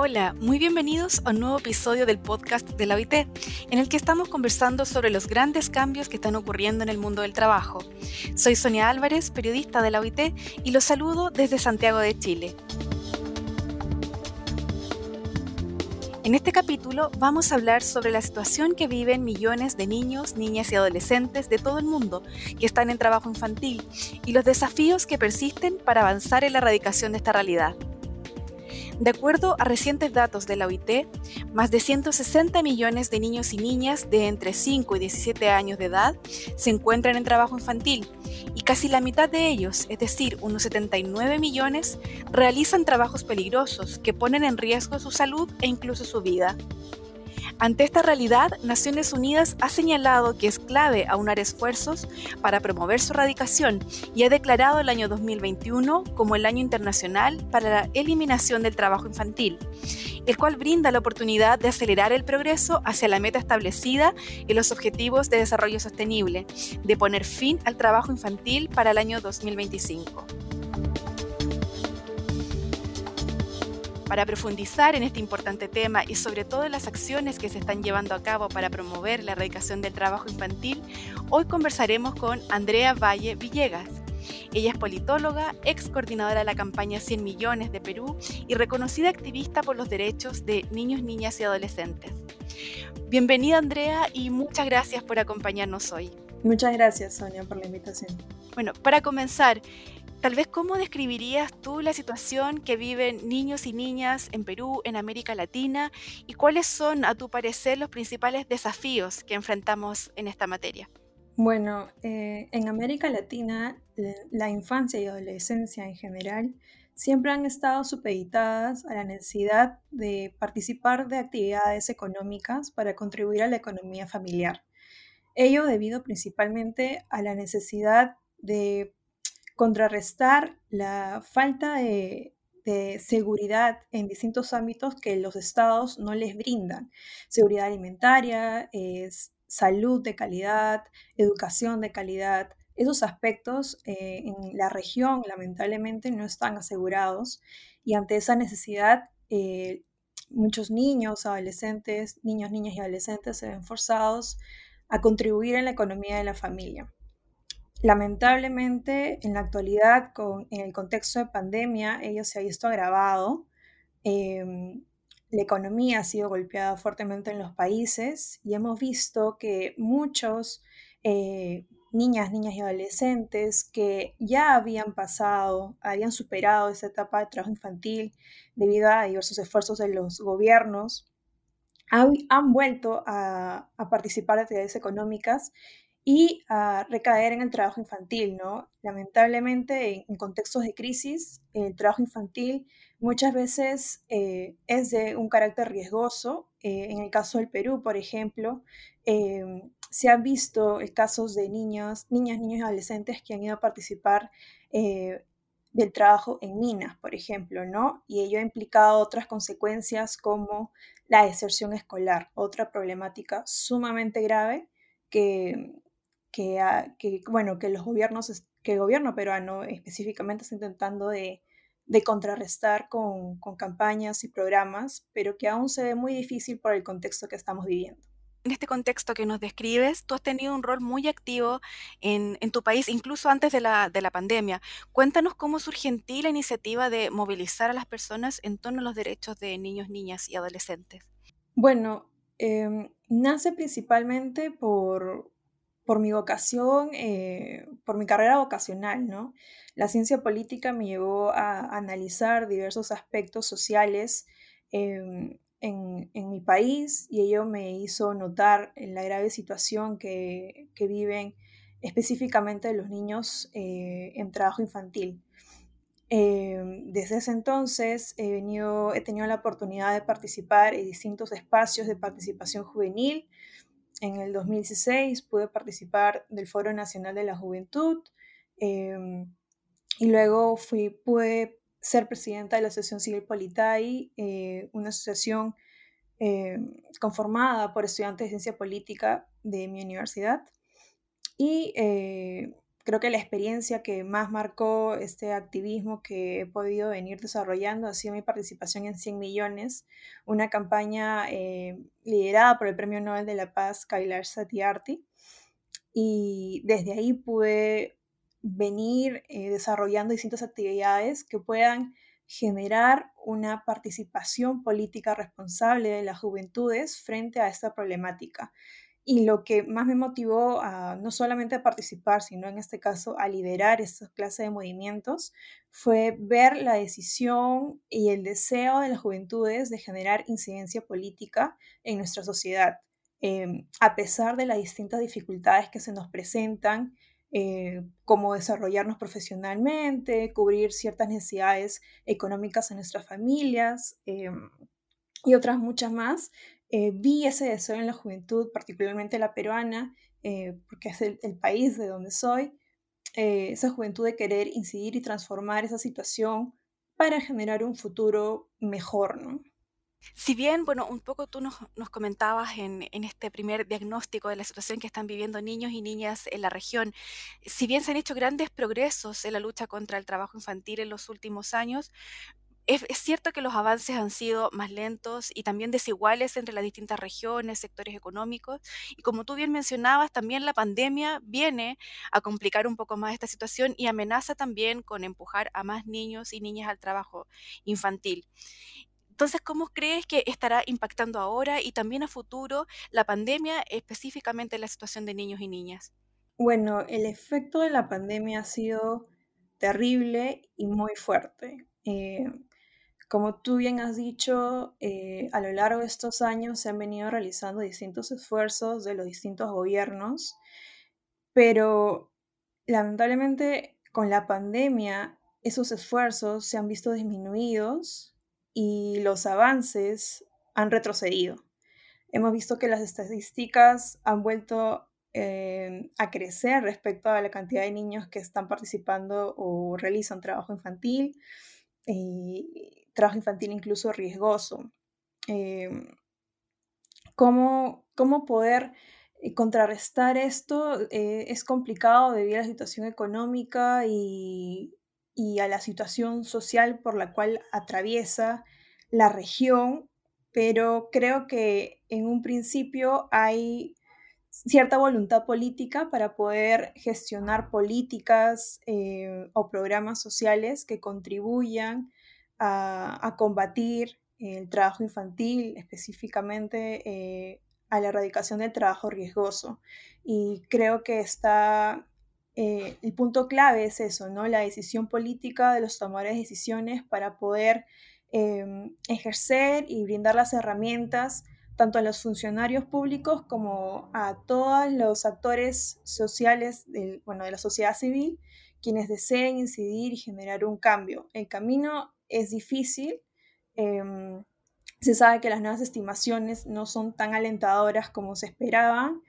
Hola, muy bienvenidos a un nuevo episodio del podcast de la OIT, en el que estamos conversando sobre los grandes cambios que están ocurriendo en el mundo del trabajo. Soy Sonia Álvarez, periodista de la OIT, y los saludo desde Santiago de Chile. En este capítulo vamos a hablar sobre la situación que viven millones de niños, niñas y adolescentes de todo el mundo que están en trabajo infantil y los desafíos que persisten para avanzar en la erradicación de esta realidad. De acuerdo a recientes datos de la OIT, más de 160 millones de niños y niñas de entre 5 y 17 años de edad se encuentran en trabajo infantil y casi la mitad de ellos, es decir, unos 79 millones, realizan trabajos peligrosos que ponen en riesgo su salud e incluso su vida. Ante esta realidad, Naciones Unidas ha señalado que es clave aunar esfuerzos para promover su erradicación y ha declarado el año 2021 como el Año Internacional para la Eliminación del Trabajo Infantil, el cual brinda la oportunidad de acelerar el progreso hacia la meta establecida en los Objetivos de Desarrollo Sostenible, de poner fin al trabajo infantil para el año 2025. Para profundizar en este importante tema y sobre todo en las acciones que se están llevando a cabo para promover la erradicación del trabajo infantil, hoy conversaremos con Andrea Valle Villegas. Ella es politóloga, ex coordinadora de la campaña 100 millones de Perú y reconocida activista por los derechos de niños, niñas y adolescentes. Bienvenida Andrea y muchas gracias por acompañarnos hoy. Muchas gracias Sonia por la invitación. Bueno, para comenzar, Tal vez, ¿cómo describirías tú la situación que viven niños y niñas en Perú, en América Latina, y cuáles son, a tu parecer, los principales desafíos que enfrentamos en esta materia? Bueno, eh, en América Latina, la infancia y adolescencia en general siempre han estado supeditadas a la necesidad de participar de actividades económicas para contribuir a la economía familiar. Ello debido principalmente a la necesidad de contrarrestar la falta de, seguridad en distintos ámbitos que los estados no les brindan. Seguridad alimentaria, salud de calidad, educación de calidad. Esos aspectos eh, en la región lamentablemente no están asegurados y ante esa necesidad eh, muchos niños, adolescentes, niños, niñas y adolescentes se ven forzados a contribuir en la economía de la familia. Lamentablemente, en la actualidad, en el contexto de pandemia, ello se ha visto agravado. Em, la economía ha sido golpeada fuertemente en los países y hemos visto que muchos eh, niñas, niñas y adolescentes que ya habían pasado, habían superado esa etapa de trabajo infantil debido a diversos esfuerzos de los gobiernos, han, vuelto a, a participar de actividades económicas y a recaer en el trabajo infantil, ¿no? Lamentablemente, en, contextos de crisis, el trabajo infantil muchas veces eh, es de un carácter riesgoso. Eh, en el caso del Perú, por ejemplo, eh, se han visto casos de niños, niñas, niños y adolescentes que han ido a participar del trabajo en minas, por ejemplo, ¿no? Y ello ha implicado otras consecuencias como la deserción escolar, otra problemática sumamente grave que, que, bueno, que los gobiernos, que el gobierno peruano específicamente está intentando de, contrarrestar con, campañas y programas, pero que aún se ve muy difícil por el contexto que estamos viviendo. En este contexto que nos describes, tú has tenido un rol muy activo en, tu país, incluso antes de la, pandemia. Cuéntanos cómo surge en ti la iniciativa de movilizar a las personas en torno a los derechos de niños, niñas y adolescentes. Bueno, em, nace principalmente por, por mi vocación, eh, por mi carrera vocacional, ¿no? La ciencia política me llevó a analizar diversos aspectos sociales em, en, mi país y ello me hizo notar la grave situación que, viven específicamente los niños eh, en trabajo infantil. Em, desde ese entonces he, venido, he tenido la oportunidad de participar en distintos espacios de participación juvenil, en el 2016 pude participar del Foro Nacional de la Juventud em, y luego fui, pude ser presidenta de la Asociación Civil Politay, eh, una asociación em, conformada por estudiantes de ciencia política de mi universidad. Y eh, creo que la experiencia que más marcó este activismo que he podido venir desarrollando ha sido mi participación en 100 millones, una campaña eh, liderada por el Premio Nobel de la Paz Kailash Satyarthi. Y desde ahí pude venir eh, desarrollando distintas actividades que puedan generar una participación política responsable de las juventudes frente a esta problemática. Y lo que más me motivó a no solamente a participar, sino en este caso a liderar esta clase de movimientos, fue ver la decisión y el deseo de las juventudes de generar incidencia política en nuestra sociedad, em, a pesar de las distintas dificultades que se nos presentan, eh, como desarrollarnos profesionalmente, cubrir ciertas necesidades económicas en nuestras familias em, y otras muchas más. Eh, vi ese deseo en la juventud, particularmente la peruana, eh, porque es el, país de donde soy, eh, esa juventud de querer incidir y transformar esa situación para generar un futuro mejor, ¿no? Si bien, bueno, un poco tú nos, comentabas en, en, este primer diagnóstico de la situación que están viviendo niños y niñas en la región, si bien se han hecho grandes progresos en la lucha contra el trabajo infantil en los últimos años, es, cierto que los avances han sido más lentos y también desiguales entre las distintas regiones, sectores económicos. Y como tú bien mencionabas, también la pandemia viene a complicar un poco más esta situación y amenaza también con empujar a más niños y niñas al trabajo infantil. Entonces, ¿cómo crees que estará impactando ahora y también a futuro la pandemia, específicamente en la situación de niños y niñas? Bueno, el efecto de la pandemia ha sido terrible y muy fuerte. Eh, como tú bien has dicho, eh, a lo largo de estos años se han venido realizando distintos esfuerzos de los distintos gobiernos, pero lamentablemente con la pandemia esos esfuerzos se han visto disminuidos y los avances han retrocedido. Hemos visto que las estadísticas han vuelto eh, a crecer respecto a la cantidad de niños que están participando o realizan trabajo infantil. Trabajo infantil incluso riesgoso. Em, ¿cómo, ¿cómo, poder eh, contrarrestar esto? Eh, es complicado debido a la situación económica y, a la situación social por la cual atraviesa la región, pero creo que en un principio hay cierta voluntad política para poder gestionar políticas eh, o programas sociales que contribuyan a, combatir el trabajo infantil, específicamente eh, a la erradicación del trabajo riesgoso. Y creo que está, eh, el punto clave es eso, ¿no? La decisión política de los tomadores de decisiones para poder em, ejercer y brindar las herramientas tanto a los funcionarios públicos como a todos los actores sociales bueno, de la sociedad civil quienes deseen incidir y generar un cambio. El camino es difícil. Em, se sabe que las nuevas estimaciones no son tan alentadoras como se esperaban,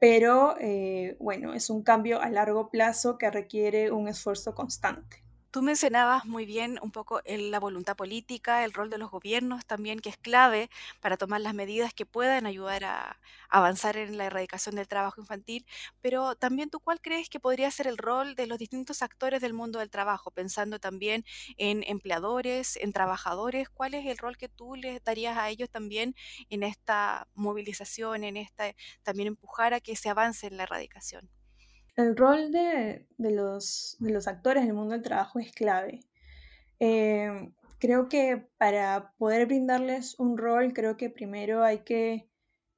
pero eh, bueno, es un cambio a largo plazo que requiere un esfuerzo constante. Tú mencionabas muy bien un poco la voluntad política, el rol de los gobiernos también, que es clave para tomar las medidas que puedan ayudar a avanzar en la erradicación del trabajo infantil, pero también tú cuál crees que podría ser el rol de los distintos actores del mundo del trabajo, pensando también en empleadores, en trabajadores, cuál es el rol que tú les darías a ellos también en esta movilización, en esta también empujar a que se avance en la erradicación. El rol de, los, actores del mundo del trabajo es clave. Em, creo que para poder brindarles un rol, creo que primero hay que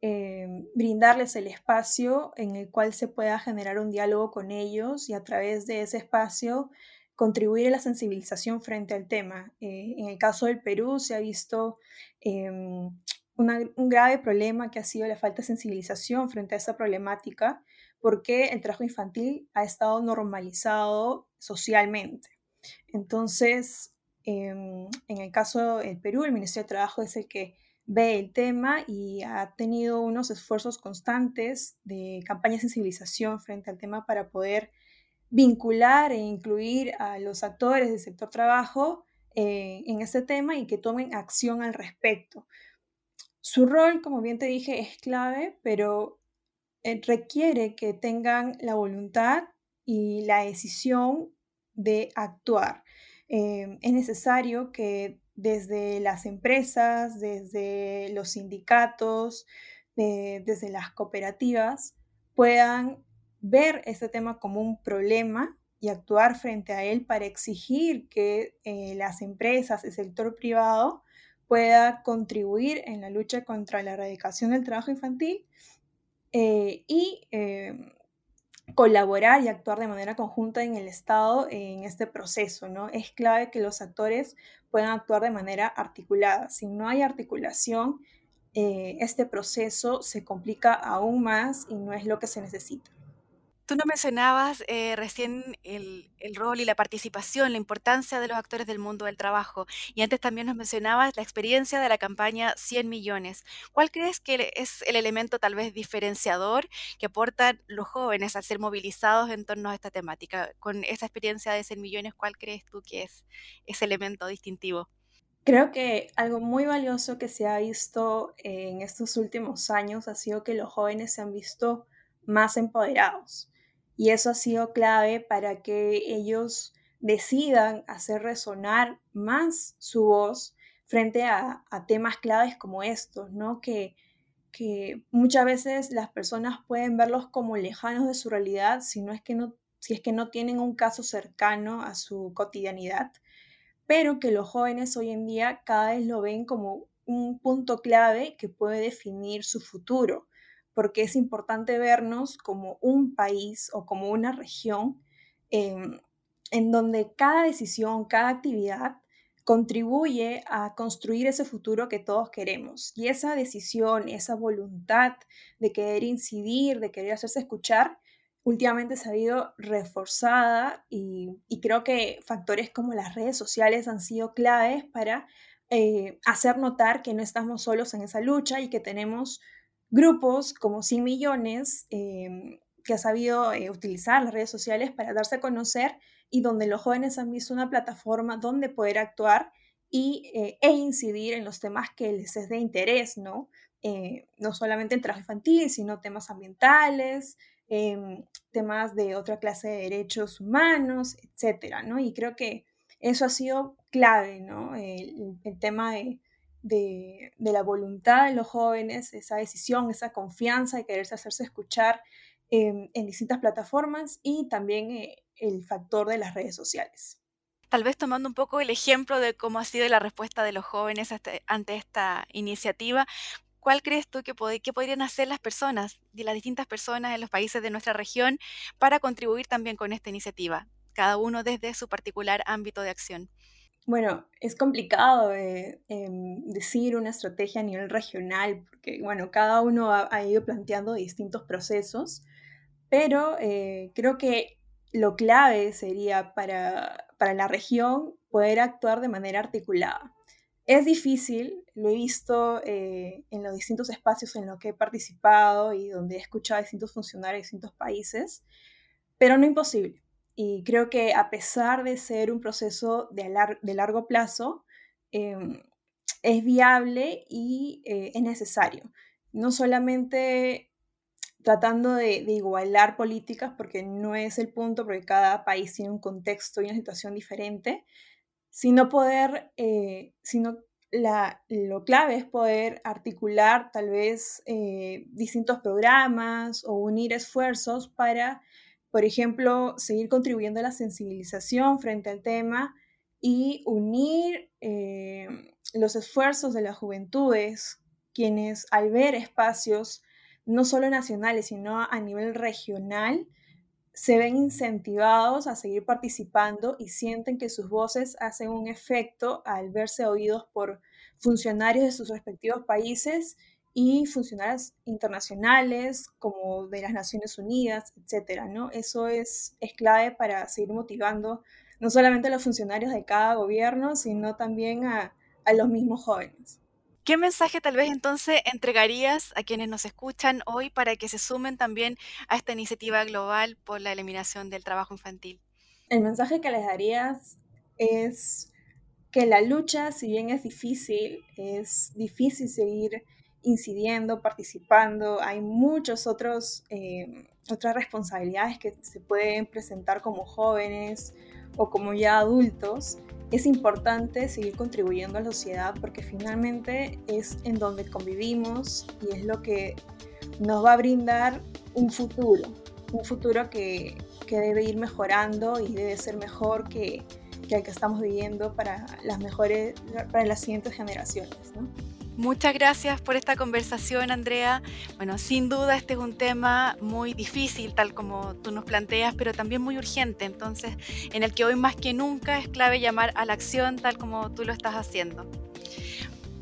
em, brindarles el espacio en el cual se pueda generar un diálogo con ellos y a través de ese espacio contribuir a la sensibilización frente al tema. Eh, en el caso del Perú se ha visto un grave problema que ha sido la falta de sensibilización frente a esa problemática porque el trabajo infantil ha estado normalizado socialmente. Entonces, em, en el caso del Perú, el Ministerio de Trabajo es el que ve el tema y ha tenido unos esfuerzos constantes de campaña de sensibilización frente al tema para poder vincular e incluir a los actores del sector trabajo eh, en este tema y que tomen acción al respecto. Su rol, como bien te dije, es clave, pero requiere que tengan la voluntad y la decisión de actuar. Eh, es necesario que desde las empresas, desde los sindicatos, desde las cooperativas, puedan ver este tema como un problema y actuar frente a él para exigir que eh, las empresas, el sector privado, pueda contribuir en la lucha contra la erradicación del trabajo infantil eh, y em, colaborar y actuar de manera conjunta en el Estado en este proceso, ¿no? Es clave que los actores puedan actuar de manera articulada. Si no hay articulación, eh, este proceso se complica aún más y no es lo que se necesita. Tú nos mencionabas eh, recién el, rol y la participación, la importancia de los actores del mundo del trabajo. Y antes también nos mencionabas la experiencia de la campaña 100 millones. ¿Cuál crees que es el elemento tal vez diferenciador que aportan los jóvenes al ser movilizados en torno a esta temática? Con esa experiencia de 100 millones, ¿cuál crees tú que es ese elemento distintivo? Creo que algo muy valioso que se ha visto en estos últimos años ha sido que los jóvenes se han visto más empoderados y eso ha sido clave para que ellos decidan hacer resonar más su voz frente a, temas claves como estos, ¿no? Que, que muchas veces las personas pueden verlos como lejanos de su realidad si, no es que no, si es que no tienen un caso cercano a su cotidianidad, pero que los jóvenes hoy en día cada vez lo ven como un punto clave que puede definir su futuro porque es importante vernos como un país o como una región em, en donde cada decisión, cada actividad contribuye a construir ese futuro que todos queremos. Y esa decisión, esa voluntad de querer incidir, de querer hacerse escuchar, últimamente se ha ido reforzada y, creo que factores como las redes sociales han sido claves para eh, hacer notar que no estamos solos en esa lucha y que tenemos grupos como 100 millones em, que ha sabido eh, utilizar las redes sociales para darse a conocer y donde los jóvenes han visto una plataforma donde poder actuar y, eh, e incidir en los temas que les es de interés, ¿no? Eh, no solamente en trabajo infantil, sino temas ambientales, em, temas de otra clase de derechos humanos, etcétera, ¿no? Y creo que eso ha sido clave, ¿no? el tema de, de, la voluntad de los jóvenes, esa decisión, esa confianza de quererse hacerse escuchar en distintas plataformas y también eh, el factor de las redes sociales. Tal vez tomando un poco el ejemplo de cómo ha sido la respuesta de los jóvenes ante esta iniciativa, ¿cuál crees tú que, que, podrían hacer las personas, de las distintas personas en los países de nuestra región, para contribuir también con esta iniciativa, cada uno desde su particular ámbito de acción? Bueno, es complicado eh, em, decir una estrategia a nivel regional, porque bueno, cada uno ha, ido planteando distintos procesos, pero eh, creo que lo clave sería para, para la región poder actuar de manera articulada. Es difícil, lo he visto eh, en los distintos espacios en los que he participado y donde he escuchado a distintos funcionarios de distintos países, pero no imposible. Y creo que a pesar de ser un proceso de, largo plazo, em, es viable y eh, es necesario. No solamente tratando de, igualar políticas, porque no es el punto, porque cada país tiene un contexto y una situación diferente, sino poder, eh, sino la, lo clave es poder articular tal vez eh, distintos programas o unir esfuerzos para por ejemplo, seguir contribuyendo a la sensibilización frente al tema y unir eh, los esfuerzos de las juventudes, quienes al ver espacios no solo nacionales, sino a nivel regional, se ven incentivados a seguir participando y sienten que sus voces hacen un efecto al verse oídos por funcionarios de sus respectivos países y funcionarios internacionales como de las Naciones Unidas, etcétera, ¿no? Eso es, es clave para seguir motivando no solamente a los funcionarios de cada gobierno, sino también a, a los mismos jóvenes. ¿Qué mensaje tal vez entonces entregarías a quienes nos escuchan hoy para que se sumen también a esta iniciativa global por la eliminación del trabajo infantil? El mensaje que les darías es que la lucha, si bien es difícil, es difícil seguir incidiendo, participando. Hay muchas otros, eh, otras responsabilidades que se pueden presentar como jóvenes o como ya adultos. Es importante seguir contribuyendo a la sociedad porque finalmente es en donde convivimos y es lo que nos va a brindar un futuro, un futuro que, que debe ir mejorando y debe ser mejor que, que el que estamos viviendo para las mejores, para las siguientes generaciones. ¿no? Muchas gracias por esta conversación, Andrea. Bueno, sin duda este es un tema muy difícil, tal como tú nos planteas, pero también muy urgente, entonces en el que hoy más que nunca es clave llamar a la acción, tal como tú lo estás haciendo.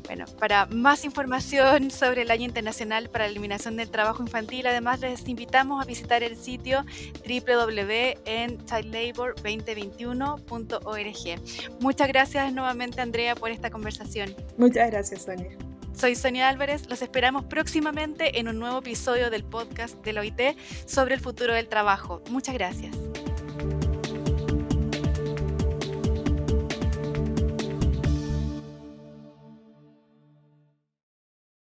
Bueno, para más información sobre el Año Internacional para la Eliminación del Trabajo Infantil, además les invitamos a visitar el sitio www.childlabor2021.org. Muchas gracias nuevamente, Andrea, por esta conversación. Muchas gracias, Sonia. Soy Sonia Álvarez, los esperamos próximamente en un nuevo episodio del podcast de la OIT sobre el futuro del trabajo. Muchas gracias.